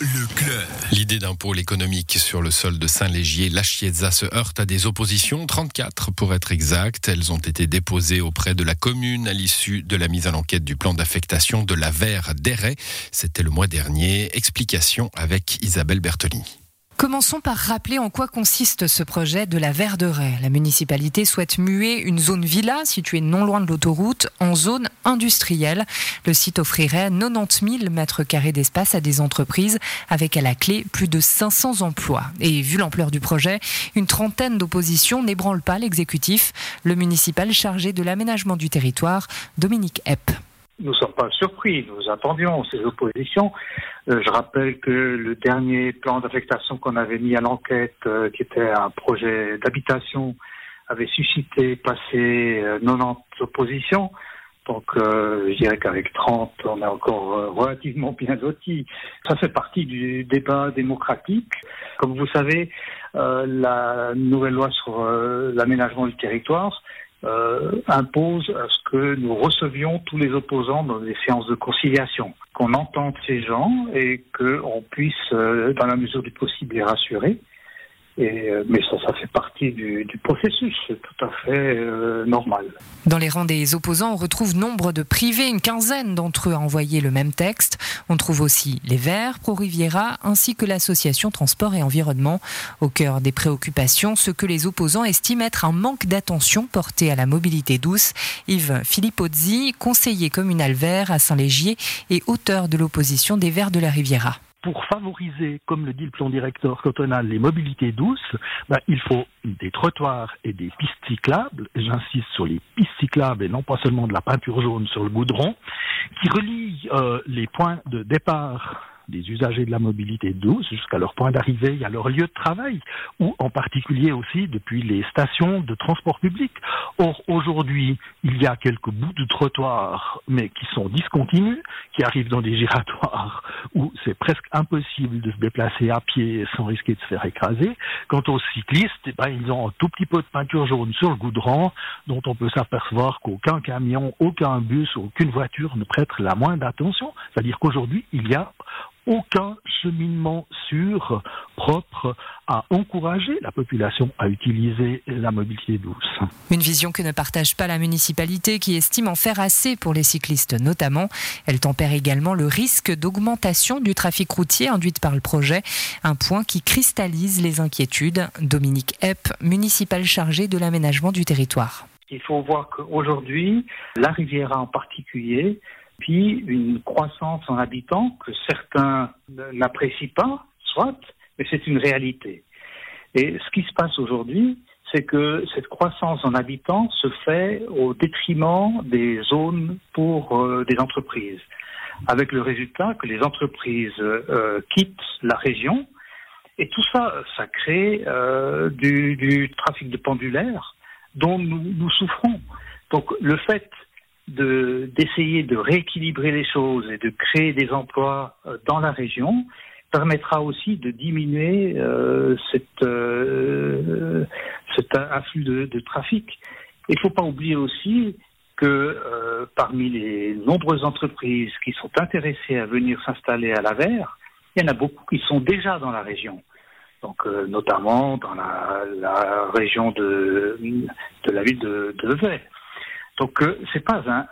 Le club. L'idée d'un pôle économique sur le sol de Saint-Légier, la Chiesa se heurte à des oppositions, 34 pour être exact. Elles ont été déposées auprès de la commune à l'issue de la mise en enquête du plan d'affectation de la Verre d'Erret. C'était le mois dernier. Explication avec Isabelle Bertolini. Commençons par rappeler en quoi consiste ce projet de la Verderaie. La municipalité souhaite muer une zone villa située non loin de l'autoroute en zone industrielle. Le site offrirait 90 000 mètres carrés d'espace à des entreprises avec à la clé plus de 500 emplois. Et vu l'ampleur du projet, une trentaine d'oppositions n'ébranlent pas l'exécutif. Le municipal chargé de l'aménagement du territoire, Dominique Epp nous ne sommes pas surpris, nous attendions ces oppositions. Euh, je rappelle que le dernier plan d'affectation qu'on avait mis à l'enquête, euh, qui était un projet d'habitation, avait suscité, passé 90 euh, oppositions. Donc je dirais qu'avec 30, on est encore relativement bien lotis. Ça fait partie du débat démocratique. Comme vous savez, la nouvelle loi sur l'aménagement du territoire euh, impose à ce que nous recevions tous les opposants dans des séances de conciliation, qu'on entende ces gens et qu'on puisse, euh, dans la mesure du possible, les rassurer. Euh, mais ça, ça fait partie du, processus, c'est tout à fait euh, normal. Dans les rangs des opposants, on retrouve nombre de privés, une quinzaine d'entre eux a envoyé le même texte. On trouve aussi les Verts, Pro Riviera, ainsi que l'association Transport et Environnement. Au cœur des préoccupations, ce que les opposants estiment être un manque d'attention porté à la mobilité douce. Yves Philippozzi, conseiller communal vert à Saint-Légier et auteur de l'opposition des Verts de la Riviera pour favoriser, comme le dit le plan directeur cantonal, les mobilités douces, ben, il faut des trottoirs et des pistes cyclables, j'insiste sur les pistes cyclables et non pas seulement de la peinture jaune sur le goudron, qui relient euh, les points de départ des usagers de la mobilité douce jusqu'à leur point d'arrivée à leur lieu de travail, ou en particulier aussi depuis les stations de transport public. Or, aujourd'hui, il y a quelques bouts de trottoir, mais qui sont discontinus, qui arrivent dans des giratoires où c'est presque impossible de se déplacer à pied sans risquer de se faire écraser. Quant aux cyclistes, eh ben, ils ont un tout petit peu de peinture jaune sur le goudron, dont on peut s'apercevoir qu'aucun camion, aucun bus, aucune voiture ne prête la moindre attention. C'est-à-dire qu'aujourd'hui, il y a aucun cheminement sûr, propre à encourager la population à utiliser la mobilité douce. Une vision que ne partage pas la municipalité qui estime en faire assez pour les cyclistes notamment. Elle tempère également le risque d'augmentation du trafic routier induite par le projet, un point qui cristallise les inquiétudes. Dominique Epp, municipal chargé de l'aménagement du territoire. Il faut voir qu'aujourd'hui, la Riviera en particulier, puis une croissance en habitants que certains n'apprécient pas, soit, mais c'est une réalité. Et ce qui se passe aujourd'hui, c'est que cette croissance en habitants se fait au détriment des zones pour euh, des entreprises, avec le résultat que les entreprises euh, quittent la région, et tout ça, ça crée euh, du, trafic de pendulaire dont nous, nous souffrons. Donc le fait d'essayer de, rééquilibrer les choses et de créer des emplois euh, dans la région permettra aussi de diminuer euh, euh, cet afflux de, trafic. Il ne faut pas oublier aussi que parmi les nombreuses entreprises qui sont intéressées à venir s'installer à la Verre, il y en a beaucoup qui sont déjà dans la région. Donc, notamment dans la, région de, la ville de, de. Donc euh, c'est pas un,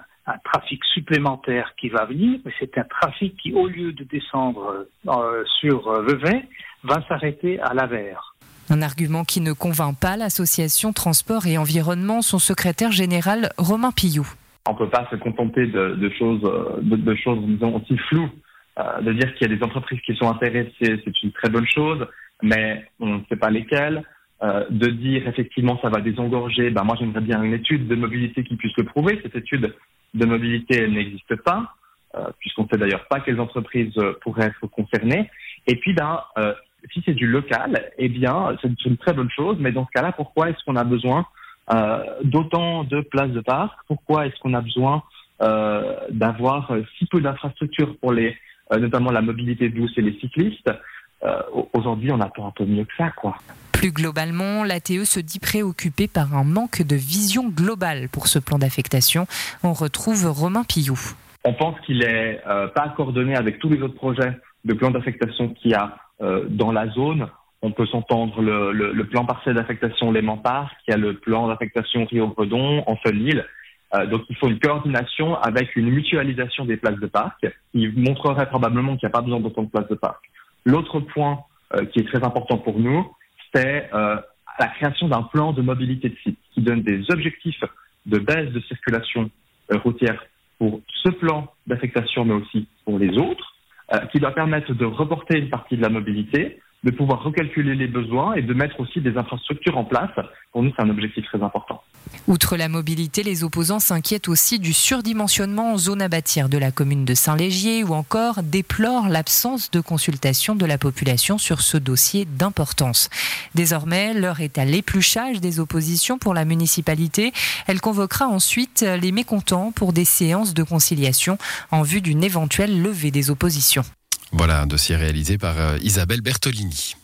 trafic supplémentaire qui va venir, mais c'est un trafic qui, au lieu de descendre euh, sur euh, Vevey, va s'arrêter à Lavers. Un argument qui ne convainc pas l'association Transport et Environnement, son secrétaire général Romain Pillou. On ne peut pas se contenter de, choses, de, choses disons, aussi floues. de dire qu'il y a des entreprises qui sont intéressées, c'est une très bonne chose, mais on ne sait pas lesquelles. Euh, de dire effectivement ça va désengorger, ben moi j'aimerais bien une étude de mobilité qui puisse le prouver. Cette étude de mobilité n'existe pas, euh, puisqu'on ne sait d'ailleurs pas quelles entreprises euh, pourraient être concernées. Et puis ben, euh, si c'est du local, eh bien c'est une très bonne chose, mais dans ce cas-là, pourquoi est-ce qu'on a besoin d'autant de places de parc? Pourquoi est-ce qu'on a besoin d'avoir si peu d'infrastructures pour les, notamment la mobilité douce et les cyclistes? Aujourd'hui, on attend un peu mieux que ça, quoi. Plus globalement, l'ATE se dit préoccupée par un manque de vision globale pour ce plan d'affectation. On retrouve Romain Pillou. On pense qu'il est euh, pas coordonné avec tous les autres projets de plan d'affectation qu'il y a dans la zone. On peut s'entendre le, le, plan partiel d'affectation Les Mamparts, qui a le plan d'affectation Rio-Bredon, en seule île. donc il faut une coordination avec une mutualisation des places de parc qui montrerait probablement qu'il n'y a pas besoin d'autant de places de parc. L'autre point qui est très important pour nous, c'est la création d'un plan de mobilité de site qui donne des objectifs de baisse de circulation euh, routière pour ce plan d'affectation, mais aussi pour les autres, euh, qui doit permettre de reporter une partie de la mobilité de pouvoir recalculer les besoins et de mettre aussi des infrastructures en place. Pour nous, c'est un objectif très important. Outre la mobilité, les opposants s'inquiètent aussi du surdimensionnement en zone à bâtir de la commune de Saint-Légier ou encore déplorent l'absence de consultation de la population sur ce dossier d'importance. Désormais, l'heure est à l'épluchage des oppositions pour la municipalité. Elle convoquera ensuite les mécontents pour des séances de conciliation en vue d'une éventuelle levée des oppositions. Voilà un dossier réalisé par euh, Isabelle Bertolini.